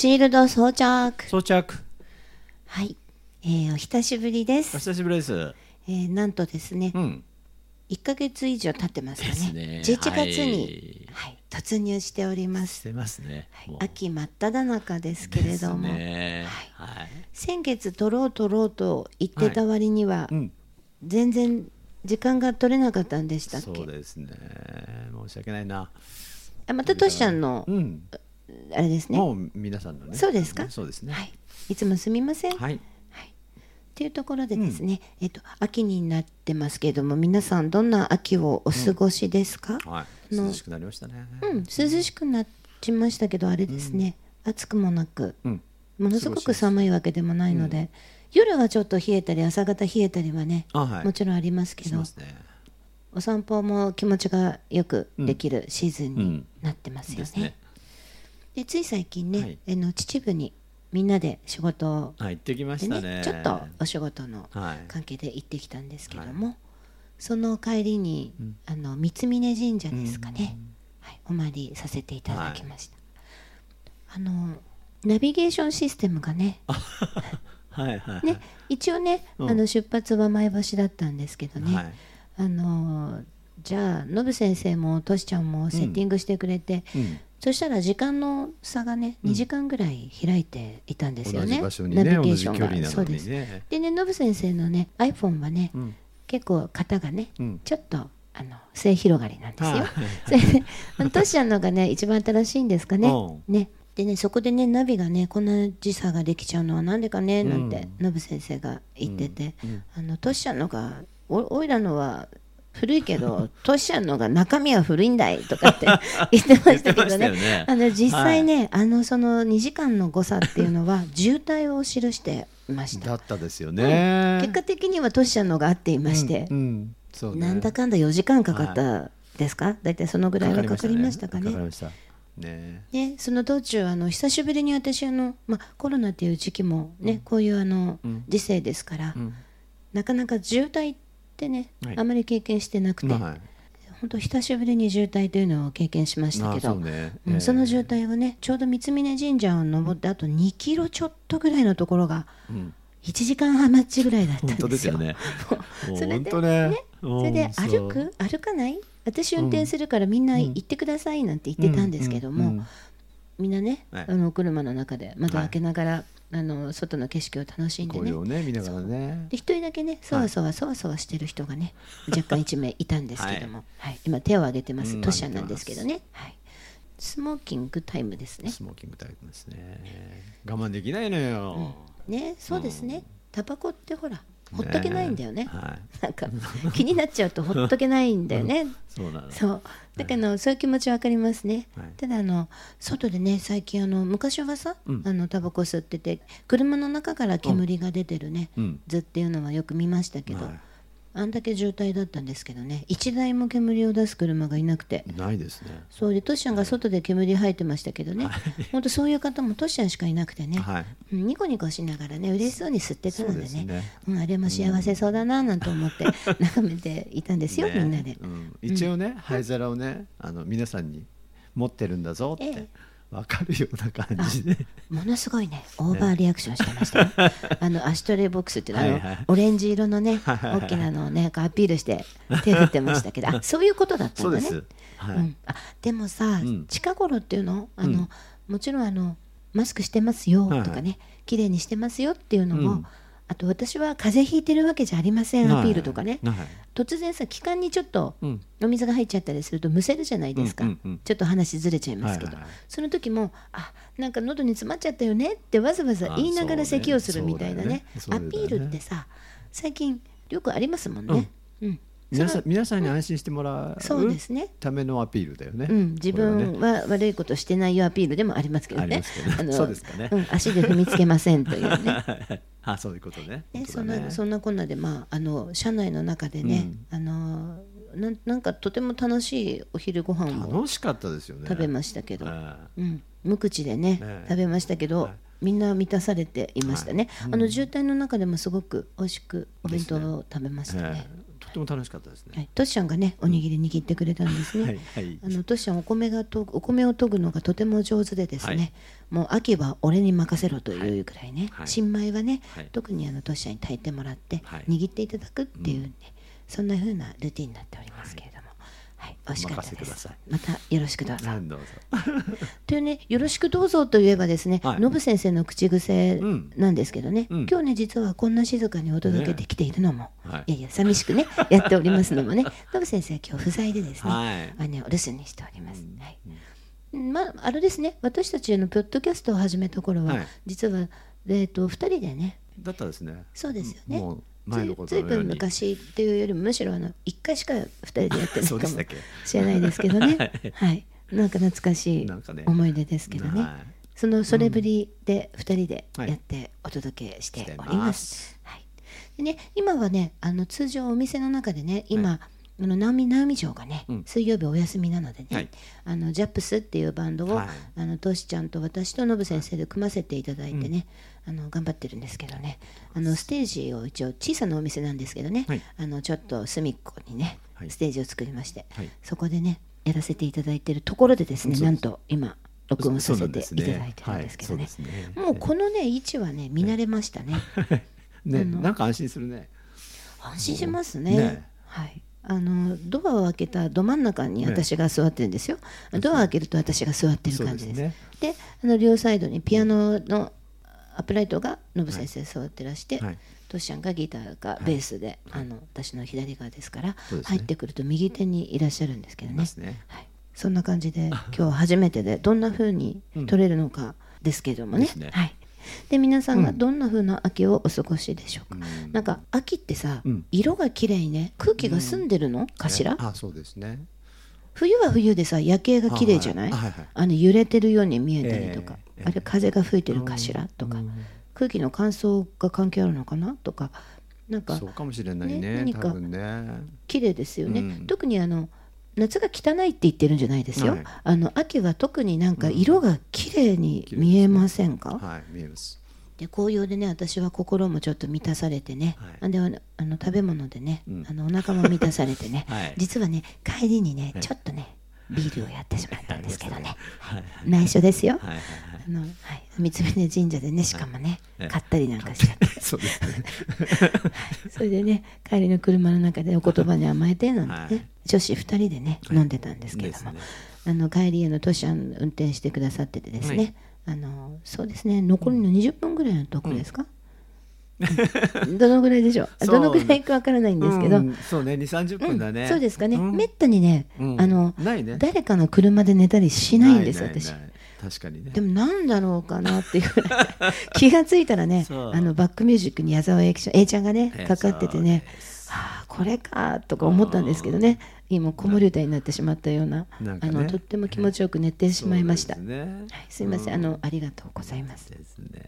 シールド装着。装着。はい。えー、お久しぶりでおす。久しぶりです。えー、なんとですね、うん。1ヶ月以上経ってますかね。ね。11月に、はい、突入しております。してますね、はい。秋真っ只中ですけれども、ですね。はい。はい、先月取ろう取ろうと言ってた割には、うん。全然時間が取れなかったんでしたっけ？そうですね。申し訳ないな。あまたトシちゃんのうんあれですね。もう皆さんのね。そうですか？そうですね。はい、いつもすみません、はい。っていうところでですね、えっと秋になってますけれども皆さんどんな秋をお過ごしですか、はい。の涼しくなりましたね。うん、涼しくなちましたけどあれですね、暑くもなくうん。ものすごく寒いわけでもないので、夜はちょっと冷えたり朝方冷えたりはね、あはい。もちろんありますけどね。お散歩も気持ちがよくできるシーズンにうんなってますよね。でつい最近ね、はい。あの秩父にみんなで仕事をはい行ってきまでしたね。ねちょっとお仕事のはい。関係で行ってきたんですけども、その帰りに、うん。あの三峯神社ですかね、はい、お参りさせていただきました、あのナビゲーションシステムがねはいはい。ね一応ね、うん。あの出発は前橋だったんですけどね、はい。あのじゃあノブ先生もトシちゃんもセッティングしてくれて、うんそしたら時間の差がね、2時間ぐらい開いていたんですよね。同じ場所にねナビゲ同ーションが。じ距離なそうです。のにねでね、ノブ先生のね、iPhone はね、うん。結構型がね、うん。ちょっとあの末広がりなんですよ。トシちゃんのがね、一番新しいんですかね。うね。でね、そこでね、ナビがね、こんな時差ができちゃうのはなんでかね、なんて、ノブ先生が言ってて、うん。あのトシちゃんのが、おおいらのは古いけど、トシちゃんのが中身は古いんだいとかって 言ってましたけどね。よね。あの実際ね、あのその2時間の誤差っていうのは 渋滞を記していました。だったですよね。結果的にはトシちゃんのが合っていまして、うんうん。そうね。なんだかんだ4時間かかったですか、大体そのぐらいはかかりましたかね。かかね。ね、その道中あの久しぶりに私あの、まあ、コロナっていう時期もね、こういうあの、うん。時世ですから、うん。なかなか渋滞ってね、はい。あまり経験してなくて、はい。本当久しぶりに渋滞というのを経験しましたけど。あそうね。うんええ。その渋滞をねちょうど三峯神社を登ってあと2キロちょっとぐらいのところがうん。1時間半待ちぐらいだったんですすよ ね。それでねそれでうん歩く？歩かない？私運転するからみんな行ってくださいなんて言ってたんですけども、うんうんみんなね、はい。あのお車の中で窓開けながら、あの外の景色を楽しんでね。紅葉をね見ながらね。人だけねそわそわそわそわしてる人がね、若干一名いたんですけども、はい。今手を挙げてます、うんトシャなんですけどね、はい、スモーキングタイムですね。スモーキングタイプですね。我慢できないのよ。ねそうですね。タバコってほらほっとけないんだよね。はい。なんか気になっちゃうとほっとけないんだよね、そうなのそう。だからあのそういう気持ちわかりますね、はい。ただあの外でね最近あの昔はさ、うん。あのタバコ吸ってて車の中から煙が出てるね、うん。図っていうのはよく見ましたけど、はいあんだけ渋滞だったんですけどね。一台も煙を出す車がいなくて。ないですね。そうでトシちゃんが外で煙吐いてましたけどね、本当そういう方もトシちゃんしかいなくてね、はい。うんニコニコしながらね嬉しそうに吸ってたのでね。ね。うん、あれも幸せそうだななんて思って眺めていたんですよ、ね。みんなで。うん。一応ね灰皿をねあの皆さんに持ってるんだぞって。え分かるような感じで。ものすごいね。オーバーリアクションしてましたよ、あの ashtray box っていうのはあの、はいはい。オレンジ色のねはいはいはい。大きなのをねアピールして手振ってましたけど。あそういうことだったんだね。です。はい。うん、あでもさ、うん。近頃っていうのあの、うん。もちろんあのマスクしてますよはいとかね、綺麗にしてますよっていうのも、うんあと私は風邪ひいてるわけじゃありませんアピールとかね、はい。突然さ気管にちょっとうん。お水が入っちゃったりするとむせるじゃないですか、ちょっと話ずれちゃいますけど、その時もあなんか喉に詰まっちゃったよねってわざわざ言いながら咳をするみたいなね。アピールってさ最近よくありますもんね。うん皆さん皆さんに安心してもらうそうですね。ためのアピールだよね。うん、自分は悪いことしてないよアピールでもありますけどね。ありますけどね。そうですかね。うん、足で踏みつけませんというね。あそういうことねね、そんなそんなこんなで、まあ、あの車内の中でね、あのなんなんかとても楽しいお昼ご飯を楽しかったですよね。食べましたけど、えうん、無口でね、ええ食べましたけど、はい。みんな満たされていましたね、あの渋滞の中でもすごく美味しくお弁当を食べましたね、ええととても楽しかったですね。はい、トシちゃんがねおにぎり握ってくれたんですね。はいはい。あのトシちゃんお米がとお米を研ぐのがとても上手でですね、はい。もう秋は俺に任せろというぐらいね、はい。新米はね、はい。特にあのトシちゃんに炊いてもらって、はい。握っていただくっていうね、そんな風なルーティンになっておりますけれども、はい、美味しかったです。お任せください。またよろしくどうぞ。というね、よろしくどうぞといえばですね、はい。ノブ先生の口癖うん。なんですけどね、うん。今日ね、実はこんな静かにお届けできているのも、はい。いやいや、寂しくね、やっておりますのもね、ノブ先生は今日不在でですね、はい。あのお留守にしております。はい。まあ、あれですね、私たちのポッドキャストを始めた頃は、はい。実は、えー、と2人でね、だったですね。そうですよね前のことずいぶん。昔っていうよりも、むしろあの1回しか2人でやってないかもしれないですけどね、はい。はい、なんか懐かしい思い出ですけどね。はい。そのそれぶりで2人ではいやってお届けしておりま。ます。はい、でね今はねあの通常お店の中でね今、あの直美直美城がね、うん。水曜日お休みなのでね、はい。あのジャップスっていうバンドを、はい。あのトシちゃんと私とノブ先生で組ませていただいてね、あの頑張ってるんですけどね。あのステージを一応小さなお店なんですけどね、はい。あのちょっと隅っこにね、はい。ステージを作りまして、はい。そこでねやらせていただいてるところでですねなんと今録音させていただいてるんですけどね。ね。もうこのね位置はね見慣れましたね。ね、なんか安心するね。安心しますね。ね。はい。あのドアを開けたど真ん中に私が座ってるんですよ、ドアを開けると私が座ってる感じです。ですね。であの両サイドにピアノのアップライトがノブ先生座ってらして、はい。トシちゃんがギターがベースで、あの私の左側ですからね。入ってくると右手にいらっしゃるんですけどね。ね。はい、そんな感じで 今日は初めてでどんな風に撮れるのかですけどもね。ですね。はい。で皆さんがどんな風な秋をお過ごしでしょうか、うん。なんか秋ってさ、うん。色が綺麗ね。空気が澄んでるの？かしら、あ、そうですね。冬は冬でさ夜景が綺麗じゃない？あはい。はいはい。あの揺れてるように見えたりとか、ええあれ風が吹いてるかしら？とか、空気の乾燥が関係あるのかな？とか。なんかそうかもしれないね。ね何か。綺麗ですよね、うん。特にあの夏が汚いって言ってるんじゃないですよ、はい。あの秋は特になんか色が綺麗に見えませんか、はい、見えます。で紅葉でね私は心もちょっと満たされてね、はい。あであのあの食べ物でね、うん。あのお腹も満たされてね、はい。実はね帰りにね、はい。ちょっとねビールをやってしまったんですけど ね。はい。はい。内緒ですよ、はいはいはい。あのはい、三峯神社でねしかもね、はい。買ったりなんかしちゃって、そうですね。それでね帰りの車の中でお言葉に甘えてなんてね、はい。女子2人でね飲んでたんですけれども、あの帰りへの都市運転してくださっててですね、あのそうですね。残りの20分ぐらいのとこですか、うん。どのぐらいでしょう？どのぐらいかわからないんですけど、うん。そうね、二三十分だね。そうですかね、うん。めったにね、うん。あの誰かの車で寝たりしないんです。よ私確かにね。でもなんだろうかなっていうぐらい。気がついたらねあのバックミュージックに矢沢永吉 A ちゃんがねええかかっててね。はあこれかとか思ったんですけどね。今子守歌になってしまったようなね。あのとっても気持ちよく寝てしまいました、ね。はい、すいません、あのありがとうございます。ですね。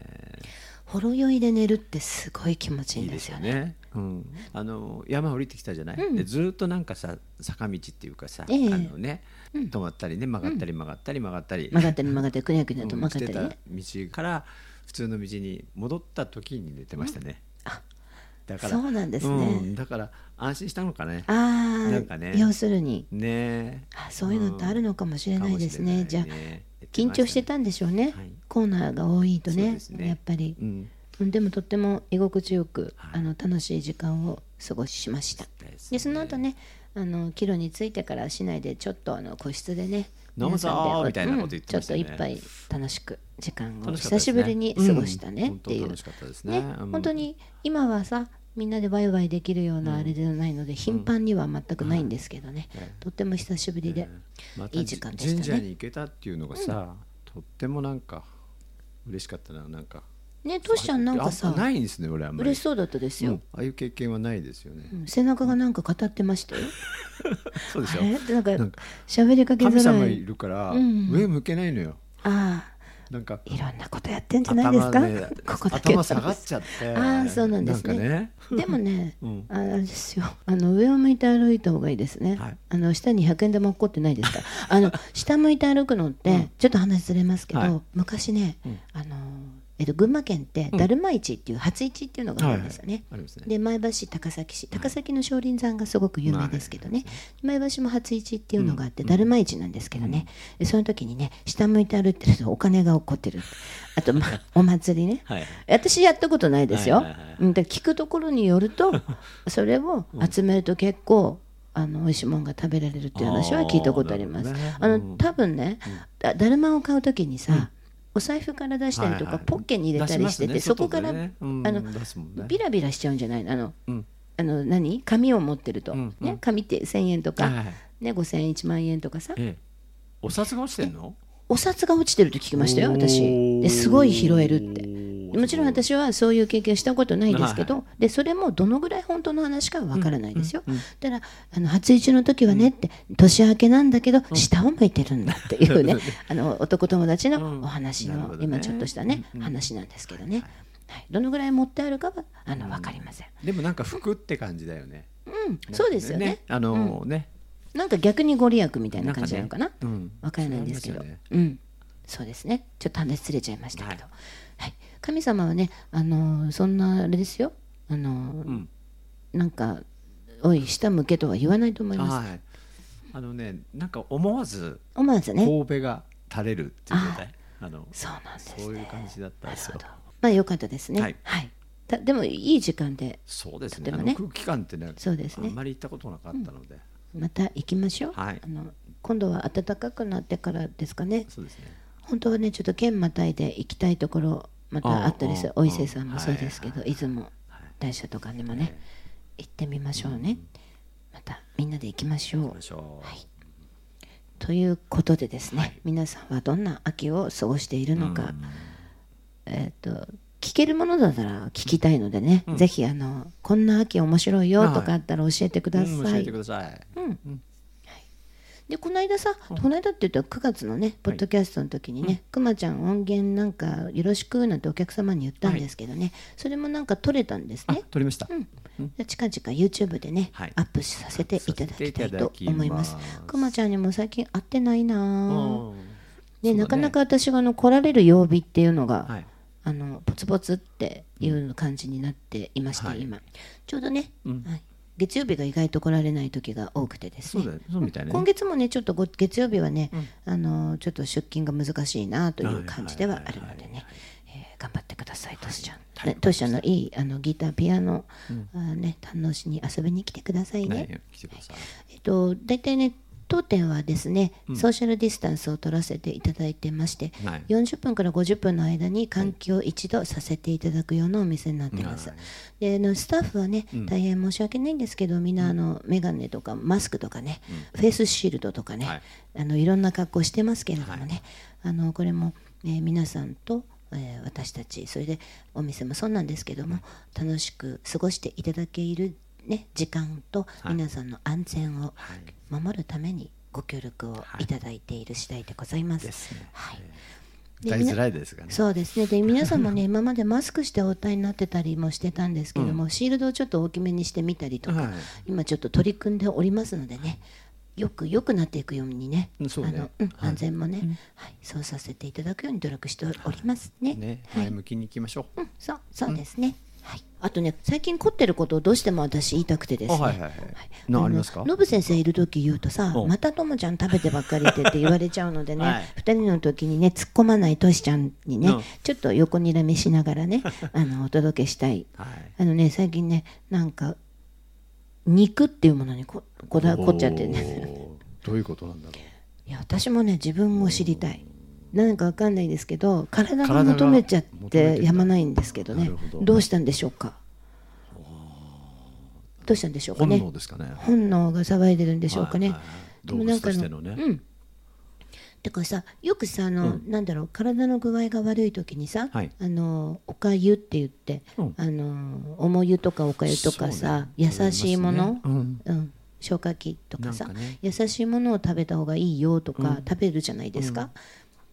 ほろ酔いで寝るってすごい気持ちいいんですよね。ね。うん、あの山降りてきたじゃない、うん。でずーっとなんかさ坂道っていうかさ、ええ。あのね、止まったりね曲がったり曲がったり曲がったり、曲がったり曲がったりくにゃくにゃとうん曲がったりね。道から普通の道に戻った時に寝てましたね、だから。そうなんですね。うん。だから安心したのかね。あなんかね。あ要するに。ね。あそういうのってあるのかもしれないですね,、かもしじゃあね。緊張してたんでしょうね、はい。コーナーが多いとねね。やっぱり。う、ん。うんでもとっても居心地よく、はい。あの楽しい時間を過ごしました。ですでその後ねあの帰路に着いてから市内でちょっとあの個室でね飲むぞみたいなこと言ってましたね。うんちょっと一杯楽しく時間を久しぶりに過ごしたねうんっていう、本当楽しかったですね。ねうん。本当に今はさみんなでワイワイできるようなあれではないので、頻繁には全くないんですけどね、はい。とっても久しぶりで、いい時間でしたね。神社に行けたっていうのがさ、とってもなんか嬉しかったななんか。ねトシちゃんなんかさあないんですね俺あんまり。嬉しそうだったですよ、うん。ああいう経験はないですよね、うん。背中がなんか語ってましたよ、そうでしょ。あれ？ってなんか喋りかけづ神様いらいるから、うん。上向けないのよ。あなんかあいろんなことやってんじゃないですか、頭ねここだけ頭下がっちゃって。ああそうなんですね。ね。でもね、うん。ああれですよ。あの上を向いて歩いた方がいいですね、はい。あの下に100円玉落っこってないですか。ら あの下向いて歩くのって、ちょっと話ずれますけど、はい。昔ね、うん。あのえっと、群馬県ってだるま市っていう初市っていうのがあるんですよね。ありますね。で前橋市高崎市。高崎の少林山がすごく有名ですけどね、前橋も初市っていうのがあって、だるま市なんですけどね、でその時にね下向いて歩いてるとお金が起こってる。あと、まあ、お祭りね、はい私やったことないですよ、聞くところによると それを集めると結構あの美味しいものが食べられるっていう話は聞いたことあります。あの多分ね、だだるまを買う時にさ、お財布から出したりとか、はいはいポッケに入れたりしてて、そこから、あのビラビラしちゃうんじゃないの？あのうん。あの何？紙を持ってると、うんうん。ね、紙って1000円とか、はいはいね、5000円1万円とかさ。ええ。お札が落ちてんの？お札が落ちてると聞きましたよ私。ですごい拾えるってもちろん私はそういう経験したことないですけど、でそれもどのぐらい本当の話かはわからないですよ。だからあの初一の時はねって、年明けなんだけど、下を向いてるんだっていうねあの男友達のお話の、今ちょっとしたね、話なんですけどね、はい、どのぐらい持ってあるかはあの分かりません。でもなんか服って感じだよね。うん、そうですよね。あのね。なんか逆にご利益みたいな感じなのかな。なんかね。うん。わからないんですけど、そうなん。そうですね。ちょっと話ずれちゃいましたけど、ははいい、神様はね、あのーそんなあれですよ。あのーうん。なんかおい下向けとは言わないと思います。はい。あのねなんか思わず思わずね、神戸が垂れるっていう状態。あのそうなんですそういうね。感じだったんですよ。まあ良かったですね。ははい。い。たでもいい時間でそうですね。ね。空気感ってねそうですね。あんまり行ったことなかったので。また行きましょう。はい。あの今度は暖かくなってからですかね。そうですね。本当はねちょっと県またいで行きたいところまたあったりすお伊勢さんもそうですけど、はい出雲大社とかにもね、行ってみましょうね、またみんなで行きましょう。はい。ということでですね、皆さんはどんな秋を過ごしているのか、えっ、と聞けるものだったら聞きたいのでね、ぜひあのこんな秋面白いよとかあったら教えてください、うん教えてくださいでこの間さ、この間って言ったら9月のねポッドキャストの時にね、くまちゃん音源なんかよろしくなんてお客様に言ったんですけどね、それもなんか撮れたんですあね撮りました。じゃあ近々 YouTube でね、はい。アップさせていただきたいと思います。くまちゃんにも最近会ってないなぁ。うん。ね。なかなか私があの来られる曜日っていうのが、はい。あのポツポツっていう感じになっていまして、はい。今。ちょうどね、うん。はい、月曜日が意外と来られない時が多くてですね。そうだよそうみたいね。今月もねちょっとご月曜日はね、あのちょっと出勤が難しいなという感じではあるのでねえー頑張ってくださいトシちゃん、ねトシちゃんのいいあのギターピアノ、あーね堪能しに遊びに来てくださいね、はい来てください。えっと大体ね当店はですね、ソーシャルディスタンスを取らせていただいてまして、はい。40分から50分の間に換気を一度させていただくようなお店になってます。はいであのスタッフはね、大変申し訳ないんですけどみんなあの眼鏡とかマスクとかね、フェイスシールドとかね、はい。あのいろんな格好してますけれどもね、あのこれも、えー皆さんとえー私たちそれでお店もそうなんですけども、楽しく過ごしていただける、ね、時間とはい。皆さんの安全をはい。守るためにご協力をい。ただいている次第でございます。はい。えー歌いづらいですがね。そうですね。で 皆さんもね今までマスクしてお歌いになってたりもしてたんですけども、シールドをちょっと大きめにしてみたりとか、はい。今ちょっと取り組んでおりますのでねよく良くなっていくようにねね。あのうんはい。安全もね、はい。そうさせていただくように努力しておりますね。ね。はい。前向きに行きましょう。うん、そうそうですね、はい、あとね最近凝ってることをどうしても私言いたくてですね。あはいはいはい。なありますか？ノブ先生いる時言うとさうん。またともちゃん食べてばっかりでって言われちゃうのでね、はい。二人の時にね突っ込まないとしちゃんにね、うん。ちょっと横にらみしながらね あのお届けしたい。はい。あのね最近ねなんか肉っていうものにここだわこっちゃってね。どういうことなんだろう？いや私もね自分を知りたいなんかわかんないですけど体が求めちゃってやまないんですけどね。ど。どうしたんでしょうか？どうしたんでしょうか本ね能ですかね。本能が騒いでるんでしょうかね、はいはいはい。でもなんかのね。うん。だからさよくさあの、なんだろう体の具合が悪い時にさ、はい。あのおかゆって言って、うん。あの重湯とかおかゆとかさ、ね。優しいもの、食べますね。うん、消化器とかさね。優しいものを食べた方がいいよとか、食べるじゃないですか。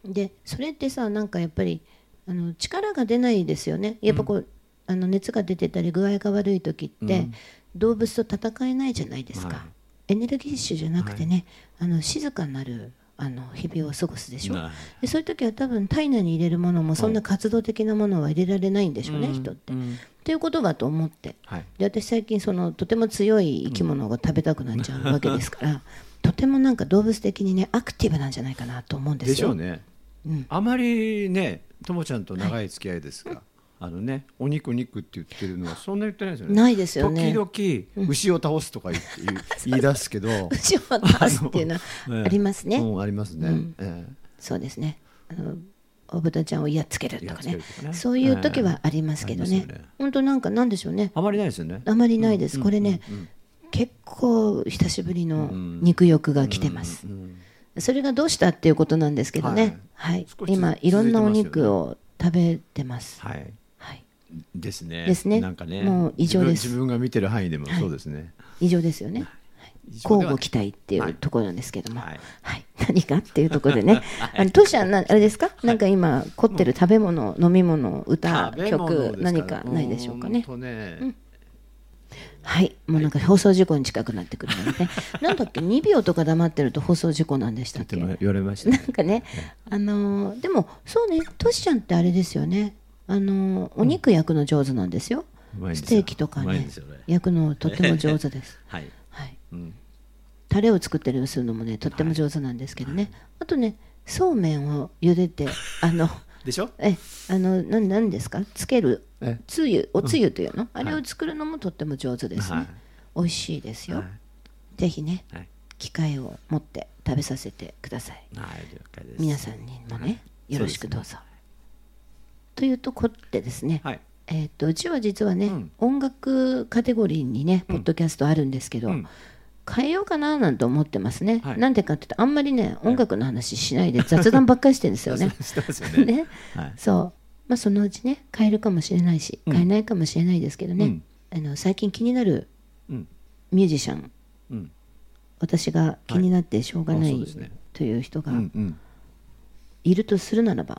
でそれってさなんかやっぱりあの力が出ないですよね。やっぱこう、あの熱が出てたり具合が悪い時って、動物と戦えないじゃないですか。はい。エネルギッシュじゃなくてね、あの静かになるあの日々を過ごすでしょ。なでそういう時は多分体内に入れるものもそんな活動的なものは入れられないんでしょうね、うん。人って。っうん。ていうことだと思って。はい。で私最近そのとても強い生き物が食べたくなっちゃうわけですから、とてもなんか動物的にねアクティブなんじゃないかなと思うんですよ。でしょうね、うんあまりねともちゃんと長い。付き合いですが、あのねお肉肉って言ってるのはそんな言ってないですよね。ないですよね。時々牛を倒すとか言言い出すけど 牛を出すっていうのはありますね。うん、ありますね、そうですね。あのお豚ちゃんをやっつけるとかね。そういう時はありますけどね。本当なんかなんでしょうね。あまりないですよね。あまりないです、うん。これね、結構久しぶりのうん。肉欲が来てます、それがどうしたっていうことなんですけどね。はい、少し今いろんなお肉を食べてます。はい。はい。ですね。ですね。なんかね。もう異常です。自分が見てる範囲でもそうですね、以上ですよね、異常ではない交互期待っていはい。うところなんですけども、ははい。い 何かっていうところでね、あのトシちゃんなあれですか、なんか今凝ってる食べ物、飲み物、歌、曲、何かないでしょうかね。ほんとねはい、もうなんか放送事故に近くなってくるのでね、なんだっけ、2秒とか黙ってると放送事故なんでしたっけ？言われましたね。なんかね、あのーでもそうね、トシちゃんってあれですよね、あのーお肉焼くの上手なんですよ。うん。ステーキとかね。ね。焼くのとっても上手です。はい、はい。うん、タレを作ったりするのもね、とっても上手なんですけどね。あとね、そうめんを茹でて、あの。でしょ？え、あの、なん、なんですか、つける。えつゆ、おつゆというの、あれを作るのもとっても上手ですね。はい。美味しいですよ。はい。ぜひね、はい。機会を持って食べさせてください。はい皆さんにもね、はい。よろしくどうぞ。そうですというところでですね、はい。えっ、とうちは実はね、うん。音楽カテゴリーにね、ポッドキャストあるんですけど、うん。変えようかななんて思ってますね。はい。なんでかって言うとあんまりね音楽の話しないで雑談ばっかりしてるんですよね。ね。はい。そう、まあ、そのうちね変えるかもしれないしうん。変えないかもしれないですけどね、うん。あの最近気になるうん。ミュージシャンうん。私が気になってしょうがない、あそうですね。という人がいるとするならば、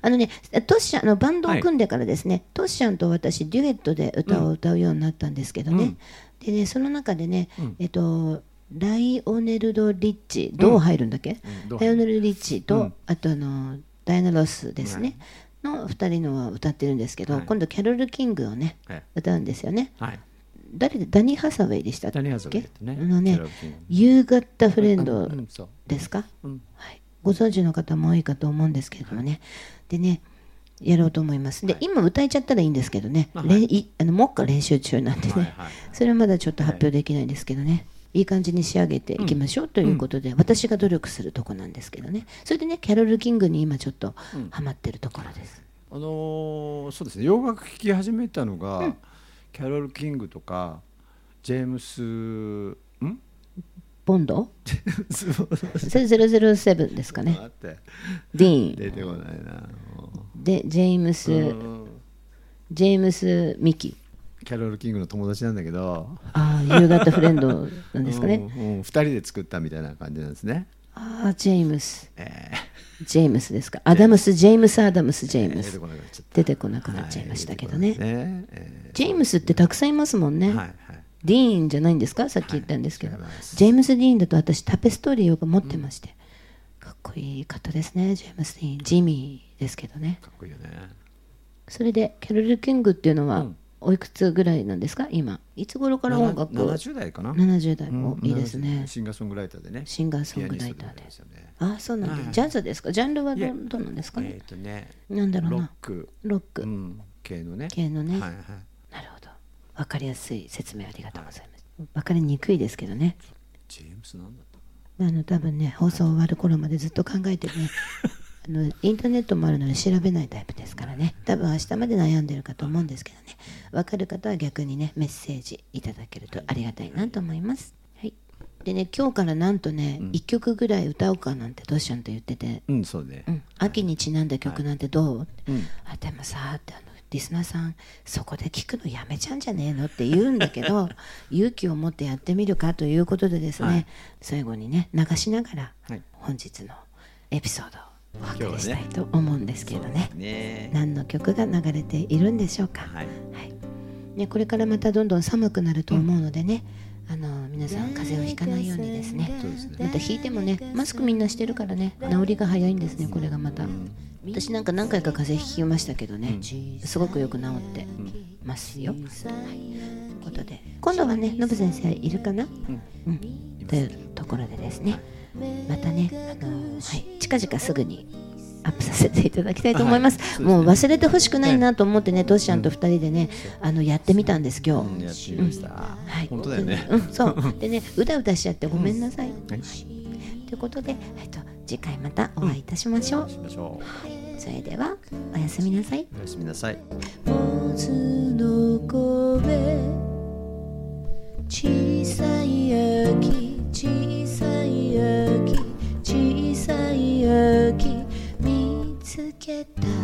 あのねトシちゃんあのバンドを組んでからですね、トシちゃんと私デュエットで歌を歌うようになったんですけどね、でねその中でね、うん。えっとライオネルド・リッチどう入るんだっけ、ライオネル・リッチと、うん。あとあのダイアナ・ロスですね、の2人のは歌ってるんですけど、はい。今度キャロル・キングをねはい歌うんですよね。はい。誰でダニー・ハサウェイでしたっけ？ダニーハサウェイってね。あのねキャロルキング「夕方フレンドですか、うん。はい、ご存知の方も多いかと思うんですけれどもね、でねやろうと思います。で、今歌えちゃったらいいんですけどね、あれんいあの目下練習中なんでね、それはまだちょっと発表できないんですけどね、い、い感じに仕上げていきましょうということで、私が努力するとこなんですけどね。それでねキャロル・キングに今ちょっとハマってるところです、あのーそうですね。洋楽聴き始めたのが、キャロル・キングとかジェームスん？ボンド？そうそれ007ですかね。ディーン。出てこないな。もでジェームス、ジェームス・ミキキャロル・キングの友達なんだけど。ああ夕方フレンドなんですかね、うんうん、2人で作ったみたいな感じなんですね。ああジェームス。えジェームスですか。アダムス・ジェームス・アダムス・ジェームス。ー出てこなくなっちゃいましたけどね,、ジェームスってたくさんいますもんね、ーはいはい。ディーンじゃないんですか？さっき言ったんですけど、ジェームス・ディーンだと私タペストリーを持ってまして、かっこいい方ですねジェームス・ディーン。ジミーですけどね。かっこいいよね。それでキャロル・キングっていうのはうんおいくつぐらいなんですか？今。いつ頃から音楽を？70代かな。70代うん。もいいですね、70シンガーソングライターでね。シンガーソングライターで。ね。ああそうなんだ、はい。ジャズですか？ジャンルはどどうなんですか？ねえっ、とねなんだろうな。ロック、ロック。うん、系のね。系のね、はいはい。なるほど。分かりやすい説明ありがとうございます。分かりにくいですけどね。ジェームスなんだったあの多分ね放送終わる頃までずっと考えてね あのインターネットもあるので調べないタイプですからね。多分明日まで悩んでるかと思うんですけどね。分かる方は逆にねメッセージいただけるとありがたいなと思います、はい、でね今日からなんとね、1曲ぐらい歌おうかなんてどしちゃんと言ってて、うんそうね。うん、秋にちなんだ曲なんてどう、うん。あでもさってあのリスナーさんそこで聞くのやめちゃうんじゃねえのって言うんだけど 勇気を持ってやってみるかということでですね、はい。最後にね流しながらはい。本日のエピソードをお別したいと思うんですけれどね。ね。何の曲が流れているんでしょうか、はい。はい。ね、これからまたどんどん寒くなると思うのでね、あの皆さん風邪をひかないようにですね。そうですね。また引いてもねマスクみんなしてるからね。治りが早いんですねこれがまた。私なんか何回か風邪ひきましたけどね。すごくよく治ってますよ、はい、ということで今度はねノブ先生いるかな、うん。というところでですねまたね、あのはい、近々すぐにアップさせていただきたいと思います。はいもう忘れてほしくないなと思ってね、トシちゃんと二人でね、あのやってみたんです今日。本当だよね、うん、そう。でね、うだうだしちゃってごめんなさい。はいということで、えっと、次回またお会いいたしましょう。しましょそれでは、おやすみなさい。うおやすみなさいモズの声小さい秋小さい秋小さい秋見つけた。